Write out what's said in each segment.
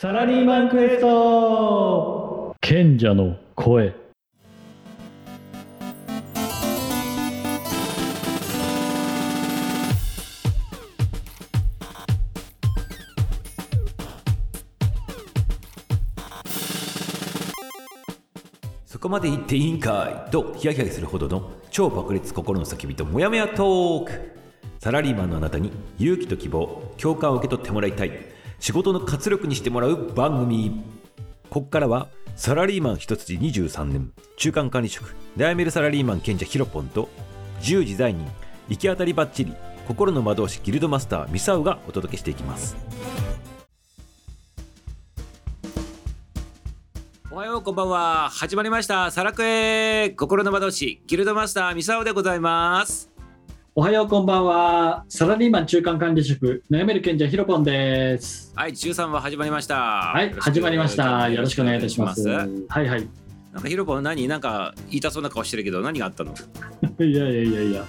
サラリーマンクエスト。賢者の声。そこまで言っていいんかい？とヒヤヒヤするほどの超爆裂心の叫びとモヤモヤトーク。サラリーマンのあなたに勇気と希望共感を受け取ってもらいたい仕事の活力にしてもらう番組。ここからはサラリーマン一筋23年。中間管理職。悩めるサラリーマン賢者ヒロポンと自由自在人。行き当たりばっちり心の魔導士ギルドマスターミサウがお届けしていきます。おはようこんばんは。始まりました。サラクエ。心の魔導士ギルドマスターミサウでございます。おはようこんばんは。サラリーマン中間管理職悩める賢者ヒロポンです。はい13話始まりました。はい始まりました。よろしくお願いいたします。はいはい。なんかヒロポン何なんか言いたそうな顔してるけど何があったの？いやいやいやいや。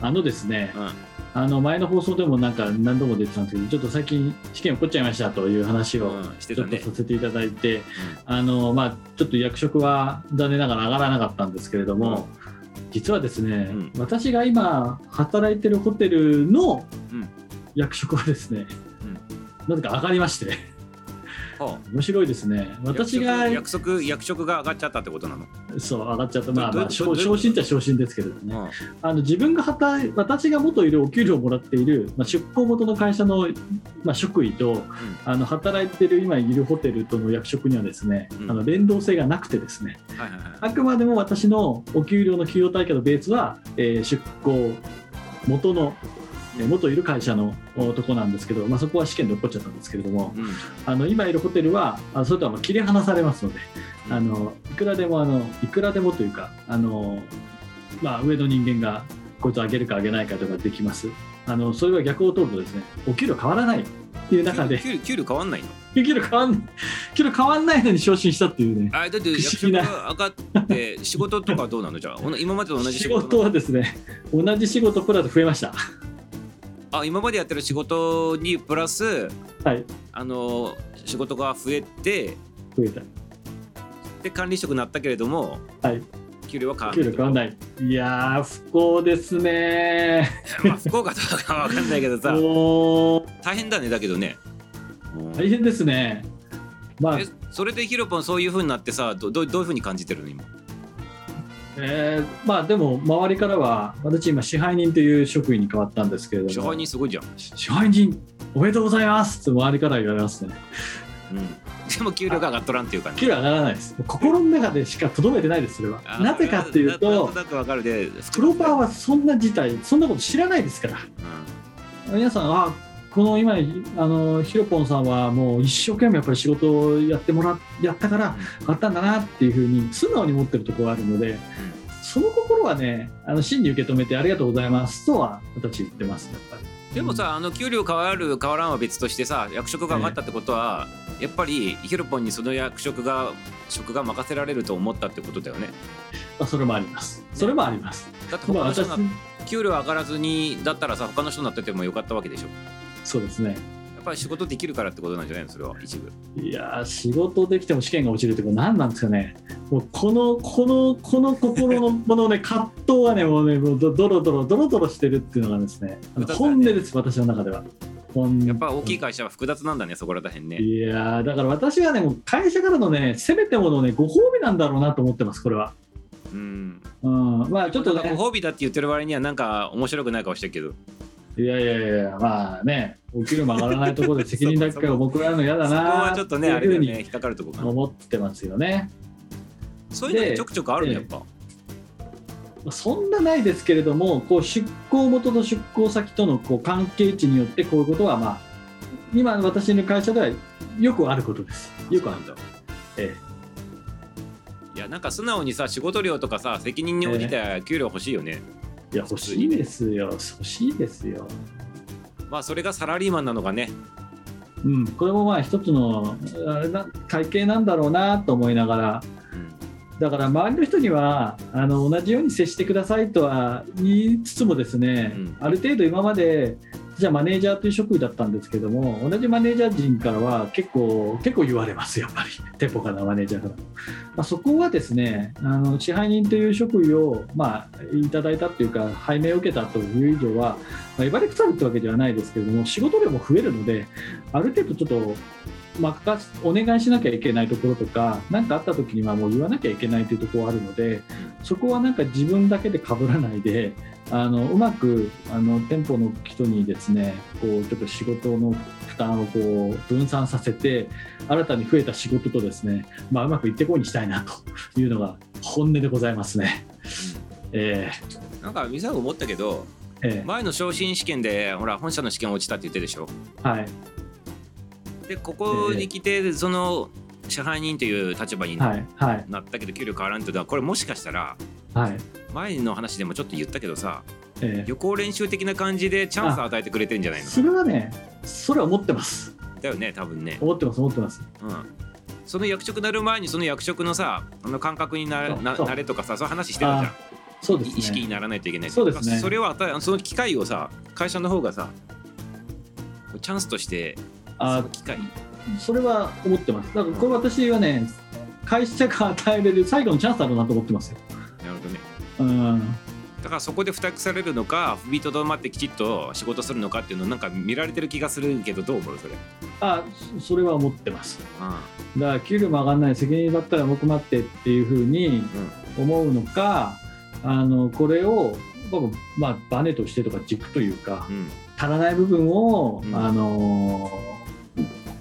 あのですね、うん。あの前の放送でもなんか何度も出てたんですけどちょっと最近試験起こっちゃいましたという話をちょっとさせていただいて、あのまあちょっと役職は残念ながら上がらなかったんですけれども、実はですね、うん。私が今働いてるホテルのうん。役職はですね、なぜか上がりまして。は面白いですね。あ私が役職役職が上がっちゃったってことなの、そう上がっちゃった。まあどまあ昇進っちゃ昇進ですけれどね、うん。あの自分が働い私が元いるお給料をもらっている、まあ、出向元の会社の、まあ、職位とあの働いている今いるホテルとの役職にはですね、うん。あの連動性がなくてですね。はいはいはい。あくまでも私のお給料の給与体系のベースは、えー出向元のえー元いる会社のおとこなんですけど、まあ、そこは試験で起こっちゃったんですけれどもうん。あの今いるホテルはあそれとはまあ切り離されますのであのいくらでもあのいくらでもというかあの、まあ、上の人間がこいつを上げるか上げないかとかできます。あのそれは逆を取るとですねお給料変わらないっていう中で給料給料変わんないの？給料変わん給料変わんないのに昇進したっていうねあだって役職が上がって仕事とかはどうなの？じゃあ今までと同じ仕仕事事はですね同じ仕事プラス増えましたあ今までやってる仕事にプラスはい。あの仕事が増えて増えた。で管理職になったけれどもはい。給料は変わ給らない。料変わんない。いやー不幸ですね。まあ福岡とかは分かんないけどさ 大変だねだけどね、う。ん大変ですね。まあ。えそれでヒロポンそういう風になってさどどどういう風に感じてるの今？えーまあでも周りからは私今支配人という職員に変わったんですけれども。支配人すごいじゃん、支配人おめでとうございますって周りから言われますね。うん、でも給料が上がっとらんっていうかね給料上がらないです。心の中でしかとどめてないですそれは。あなぜかっていうなとなんとなくわかるでプロパーはそんな事態そんなこと知らないですから。うん。皆さんあこの今あのヒロポンさんはもう一生懸命やっぱり仕事をやってもらっやったから買ったんだなっていうふうに素直に持ってるところがあるので、その心はねあの真に受け止めてありがとうございますとは私言ってます。やっぱり。でもさあの給料変わる変わらんは別としてさ役職が上がったってことは、やっぱりヒロポンにその役職が職が任せられると思ったってことだよね。まあ、それもあります。それもあります。だってまあ、私他の人が給料上がらずにだったらさ他の人になっててもよかったわけでしょそうですね。やっぱり仕事できるからってことなんじゃないの？それは一部。いやー仕事できても試験が落ちるってこれ何なんですかね。もうこのこのこの心のこのね 葛藤はねもうねもうドドロドロドロドロしてるっていうのがですね。ね。本音です私の中では。本。やっぱ大きい会社は複雑なんだねそこらへんね。いやーだから私はねもう会社からのねせめてものねご褒美なんだろうなと思ってますこれは。うん。うん、まあちょっとね。ご褒美だって言ってる割にはなんか面白くない顔してるけどいやいやいやまあねお給料も上がらないところで責任だけが僕らの嫌だそこなはちょっとねあれだよね引っかかるとこかな思ってますよね。そういうのちょくちょくあるやっぱ。そんなないですけれども、こう出向元と出向先とのこう関係値によって、こういうことは、まあ、今、私の会社ではよくあることです。よくある。んだえ。いやなんか素直にさ仕事量とかさ責任に応じて給料欲しいよね、えいや、欲しいですよ、欲しいですよ。まあそれがサラリーマンなのがね。うん、これもまあ、一つのあれな会計なんだろうなと思いながら、うん。だから周りの人にはあの同じように接してくださいとは言いつつもですね、うん。ある程度今までじゃマネージャーという職位だったんですけども同じマネージャー陣からは結構結構言われますやっぱり。店舗からマネージャーから、まあ、そこはですねあの支配人という職位を、まあ、いただいたっていうか拝命を受けたという以上は、まあ、威張りくさるってわけではないですけれども仕事量も増えるのである程度ちょっと任お願いしなきゃいけないところとか何かあった時にはもう言わなきゃいけないというところがあるのでそこはなんか自分だけで被らないであのうまくあの店舗の人にですねこうちょっと仕事の負担をこう分散させて新たに増えた仕事とですね、まあ、うまくいってこいにしたいなというのが本音でございますね。えー、なんかミサ思ったけど、えー、前の昇進試験でほら本社の試験落ちたって言ってるでしょ？はい。でここに来て、その支配人という立場になったけど給料変わらんっていうのはこれもしかしたら、はい、前の話でもちょっと言ったけどさ、えー、予行練習的な感じでチャンス与えてくれてんじゃないの？それはねそれは思ってます。だよね多分ね。思ってます思ってます、うん、その役職なる前にその役職のさあの感覚になななれとかさそういう話してたじゃん。そうです、ね、意識にならないといけないそうですね。それはその機会をさ会社の方がさチャンスとしてその機会。それは思ってます。だからこれ私はね、会社が与えれる最後のチャンスだろうなと思ってますよ。うん。だからそこで付託されるのか踏みとどまってきちっと仕事するのかっていうのなんか見られてる気がするけどどう思うそれ？あそれは思ってます、うん、だから給料も上がらない責任だったら重くなってっていうふうに思うのか、うん、あのこれをまあバネとしてとか軸というか、うん、足らない部分を、あのー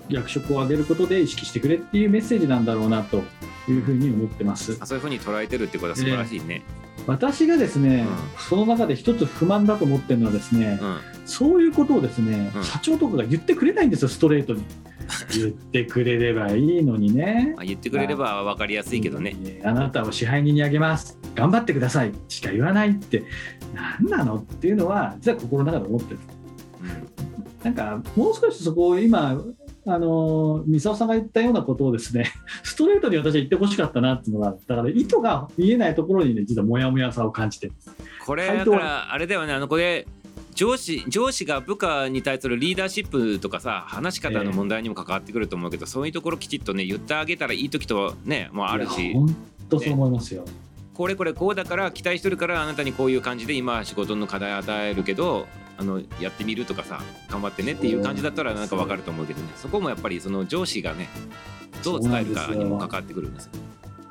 役職を上げることで意識してくれっていうメッセージなんだろうなというふうに思ってますそういうふうに捉えてるってことは素晴らしいね。私がですね、うん、その中で一つ不満だと思ってるのはですね、うん、そういうことをですね、うん、社長とかが言ってくれないんですよストレートに。言ってくれればいいのにね。言ってくれれば分かりやすいけどね。あなたを支配人にあげます。頑張ってください。しか言わないって、何なのっていうのは、実は心の中で思ってる。なんか、もう少しそこを今、あの三沢さんが言ったようなことをですね ストレートに私は言ってほしかったなっていうのがだから意図が見えないところにね実はモヤモヤさを感じてこれだからあれだよねあのこれ上司上司が部下に対するリーダーシップとかさ話し方の問題にも関わってくると思うけど、えー、そういうところきちっとね言ってあげたらいい時とねもうあるし。本当そう思いますよ、ね、これこれこうだから期待してるからあなたにこういう感じで今仕事の課題与えるけどあのやってみるとかさ頑張ってねっていう感じだったらなんか分かると思うけどね。そこもやっぱりその上司がねどう伝えるかにも関わってくるんですよ。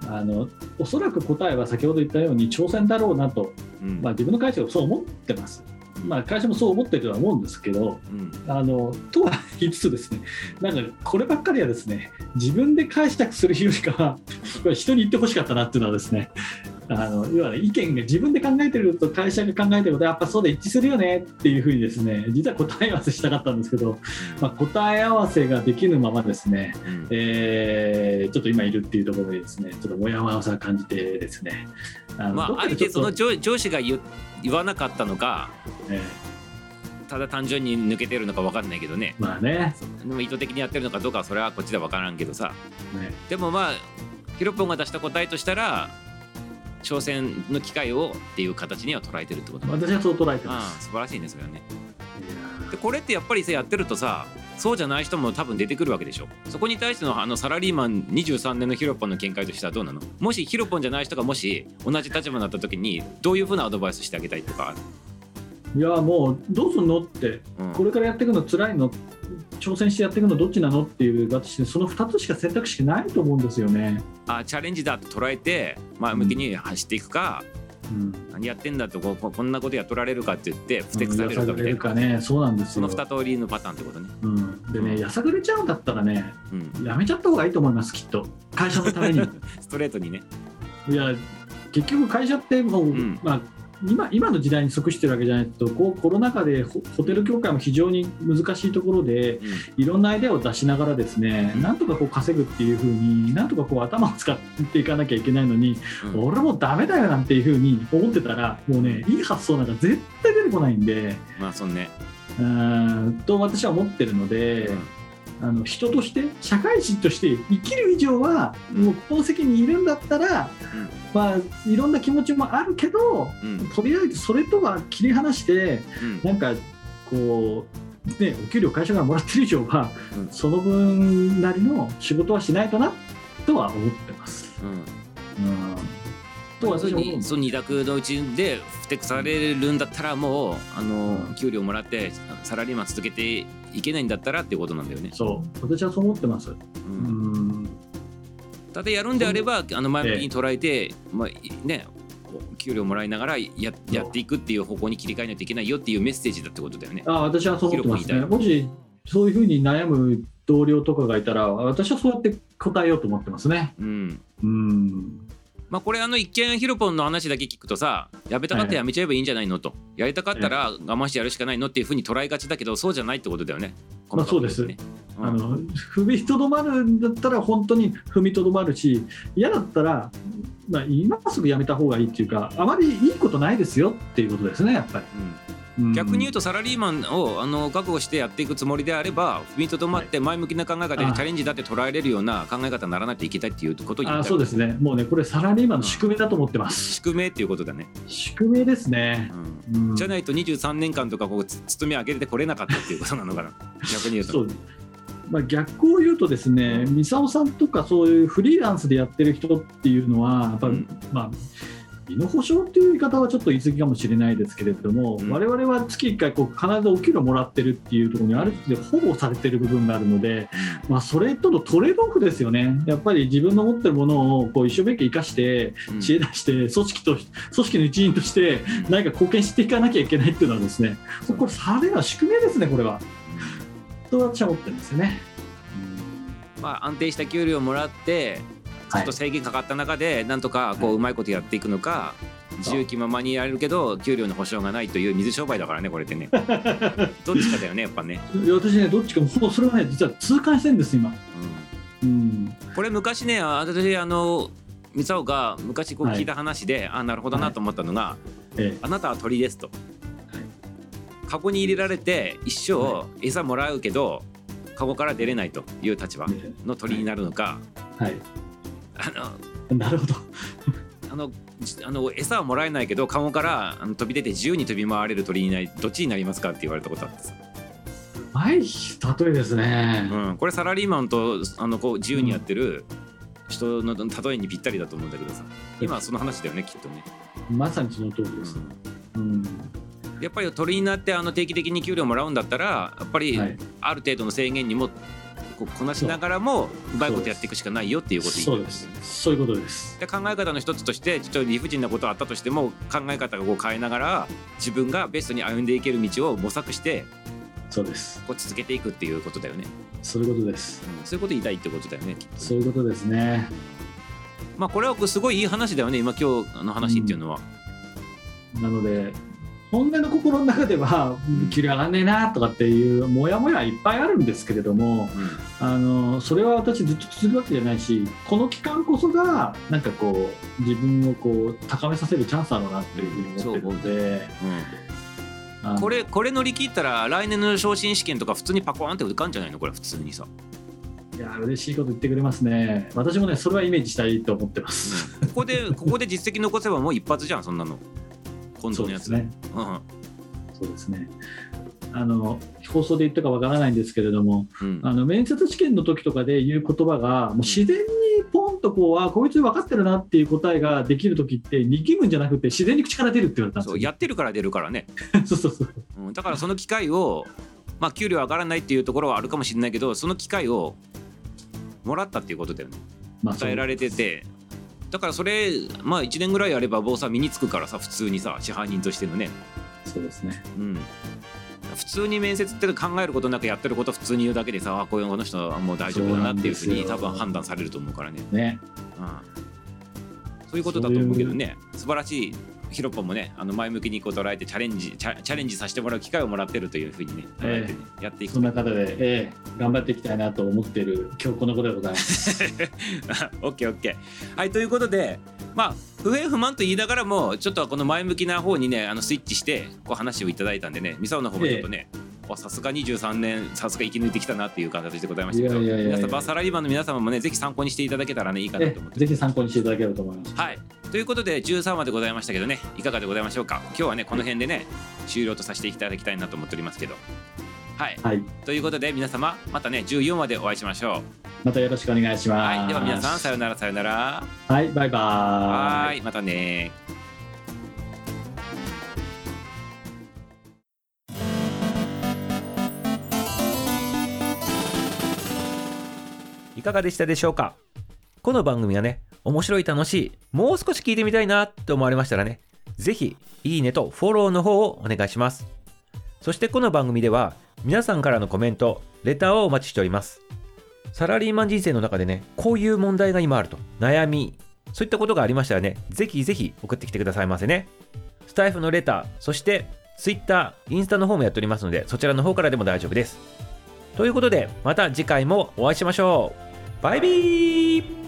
あのおそらく答えは先ほど言ったように挑戦だろうなと、うん、まあ、自分の会社はそう思ってます。まあ、会社もそう思ってるとは思うんですけど、うん、あのとは言いつつですねなんかこればっかりはですね自分で解釈するよりかはこれ人に言ってほしかったなっていうのはですねあの要は、ね、意見が自分で考えてると会社が考えてることやっぱそうで一致するよねっていうふうにですね実は答え合わせしたかったんですけど、まあ、答え合わせができぬままですね、うん、えー、ちょっと今いるっていうところでですねちょっともやもやさを感じてですねあまあ、あえてその上上司が言言わなかったのか、えー、ただ単純に抜けてるのか分かんないけどね。まあね。でも意図的にやってるのかどうかはそれはこっちでは分からんけどさ、ね、でもまあヒロポンが出した答えとしたら挑戦の機会をっていう形には捉えてるってこと。私はそう捉えてます。素晴らしいねそれはね。でこれってやっぱりさやってるとさそうじゃない人も多分出てくるわけでしょ。そこに対してのあのサラリーマン23年のヒロポンの見解としてはどうなの？もしヒロポンじゃない人がもし同じ立場になった時にどういうふうなアドバイスしてあげたいとかいやもうどうすんのって、うん、これからやっていくの辛いの。挑戦してやっていくのどっちなのっていう私その2つしか選択肢ないと思うんですよね。あチャレンジだと捉えて前向きに走っていくか、うん、何やってんだとここんなことやっとられるかって言ってふてくされるかみたいね。そうなんですその2通りのパターンってことね。うん、でね、やさぐれちゃうんだったらね、うん、やめちゃった方がいいと思いますきっと。会社のために。ストレートにね。いや結局会社ってもう、うん、まあ今今の時代に即してるわけじゃないとこうコロナ禍でホテル業界も非常に難しいところで、うん、いろんなアイデアを出しながらですね、うん、なんとかこう稼ぐっていうふうになんとかこう頭を使っていかなきゃいけないのに、うん、俺もうダメだよなんていうふうに思ってたらもうねいい発想なんか絶対出てこないんで。まあそんねうんと私は思ってるので。あの人として社会人として生きる以上はもうこの席にいるんだったら、まあ、いろんな気持ちもあるけど、とりあえずそれとは切り離して、なんかこう、ね、お給料会社からもらってる以上は、うん。その分なりの仕事はしないとなとは思ってます。うん。うん、と要する私は思うにその二択のうちで不適されるんだったらもうあの給料もらってサラリーマン続けていけないんだったらっていうことなんだよね。そう私はそう思ってます。ううんんただやるんであればあの前向きに捉えて、まあね給料もらいながらややっていくっていう方向に切り替えないといけないよっていうメッセージだってことだよね。あ私はそう思ってますね。もしそういうふうに悩む同僚とかがいたら私はそうやって答えようと思ってますね。うんうんまあ、これあの一見ヒロポンの話だけ聞くとさやめたかったらやめちゃえばいいんじゃないのと。やりたかったら我慢してやるしかないのっていうふうに捉えがちだけどそうじゃないってことだよね。まあそうですね。うん。あの踏みとどまるんだったら本当に踏みとどまるし嫌だったら、まあ、今すぐやめた方がいいっていうかあまりいいことないですよっていうことですねやっぱり、うんうん逆に言うとサラリーマンをあの覚悟してやっていくつもりであれば踏みとどまって前向きな考え方でチあャレンジだって捉えれるような考え方にならないといけないっていうことにあそうですね。もうねこれサラリーマンの宿命だと思ってます、宿命っていうことだね、宿命ですね。う、ん。うん。じゃないと23年間とかこうつ勤め上げてこれなかったっていうことなのかな。逆に言うと。そう。まあ、逆を言うとですね、三沢さんとかそういうフリーランスでやってる人っていうのは、やっぱり、うん。まあ、身の保証っていう言い方はちょっと言い過ぎかもしれないですけれども、うん。我々は月1回こう必ずお給料もらってるっていうところにある程度保護されてる部分があるので、まあ、それとのトレードオフですよね、やっぱり自分の持ってるものをこう一生懸命生かして、うん。知恵出して、組織と組織の一員として、何か貢献していかなきゃいけないっていうのはですね、これ、サラリーマンの宿命ですね、これは。と私は思ってるんですよね。まあ、安定した給料をもらってちょっと制限かかった中でなんとかこううまいことやっていくのか自由気ままにやれるけど給料の保証がないという水商売だからねこれってね。どっちかだよねやっぱね、私ね、どっちかも、もうそれはね、実は痛感してるんです、今。ううん、ん、これ昔ね私あの三沢が昔こうはい。聞いた話で、あなるほどなと思ったのが、えあなたは鳥ですと、カゴに入れられて一生餌もらうけどカゴから出れないという立場えの鳥になるのか、はい、あなるほど。のあのじあの餌はもらえないけどカゴからあの飛び出て自由に飛び回れる鳥になりどっちになりますかって言われたことあってさ、うまい例えですね。うん、これサラリーマンとあのこう自由にやってる人の例えにぴったりだと思うんだけどさ今はその話だよねきっとね。まさにその通りです。うんうん、やっぱり鳥になってあの定期的に給料もらうんだったらやっぱりはいある程度の制限にもこうこなしながらもうまいことやっていくしかないよっていうことそうです。そういうことです。で考え方の一つとしてちょっと理不尽なことがあったとしても考え方がこう変えながら自分がベストに歩んでいける道を模索してそうです。こう続けていくっていうことだよね、そういうことです。うん、そういうこと言いたいってことだよねきっとそういうことですね。まあこれはすごいいい話だよね今今日の話っていうのは、なので、本音の心の中ではん、給料上がんねえなとかっていうモヤモヤいっぱいあるんですけれども、あのそれは私ずっと続くわけじゃないしこの期間こそがなんかこう自分をこう高めさせるチャンスだろうなっていうふうに思ってるので、うんこれこれ乗り切ったら来年の昇進試験とか普通にパコーンって受かんじゃないの？これ普通にさ、いや嬉しいこと言ってくれますね。私もねそれはイメージしたいと思ってます、ここで ここで実績残せばもう一発じゃんそんなの本当のやつそうですね。うん。そうですね。あの放送で言ったかわからないんですけれどもうん。あの面接試験の時とかで言う言葉がもう自然にポンとこうあこいつ分かってるなっていう答えができる時って力むんじゃなくて自然に口から出るって言われたんですよ。そうやってるから出るからね、そうそうそうう。ん、だからその機会をまあ給料上がらないっていうところはあるかもしれないけどその機会をもらったっていうことだよね。まあ与えられててだからそれまあ1年ぐらいやれば坊さん身につくからさ普通にさ支配人としてのね。そうですね。うん。普通に面接って考えることなくやってること普通に言うだけでさあこういうこの人はもう大丈夫だなっていうふうに多分判断されると思うからね、ね。うん、そういうことだと思うけどね。素晴らしいヒロポンもねあの前向きにこう捉えてチャレンジチャチャレンジさせてもらう機会をもらってるというふうにね捉えてね、やっていくそんな方で、ええ頑張っていきたいなと思っている今日このことでございます。オッケーオッケー。はいということでまあ不平不満と言いながらもちょっとこの前向きな方にねあのスイッチしてこう話をいただいたんでねミサオの方もちょっとね、あさすが23年さすが生き抜いてきたなっていう形でございましたけど皆さんまあサラリーマンの皆様もねぜひ参考にしていただけたらねいいかなえと思ってぜひ参考にしていただければと思います。はい。ということで13話でございましたけどねいかがでございましょうか。今日はねこの辺でね終了とさせていただきたいなと思っておりますけど。はい、はい、ということで皆様またね14話でお会いしましょう。またよろしくお願いします。はい。では皆さんさよならさよなら。はい、バイバーイ。はいまたねいかがでしたでしょうか？この番組はね、面白い楽しい、もう少し聞いてみたいなって思われましたらね、ぜひ、いいねとフォローの方をお願いします。そしてこの番組では、皆さんからのコメント、レターをお待ちしております。サラリーマン人生の中でね、こういう問題が今あると、悩み、そういったことがありましたらね、ぜひぜひ送ってきてくださいませね。スタイフのレター、そして Twitter、インスタの方もやっておりますので、そちらの方からでも大丈夫です。ということで、また次回もお会いしましょう。バイビー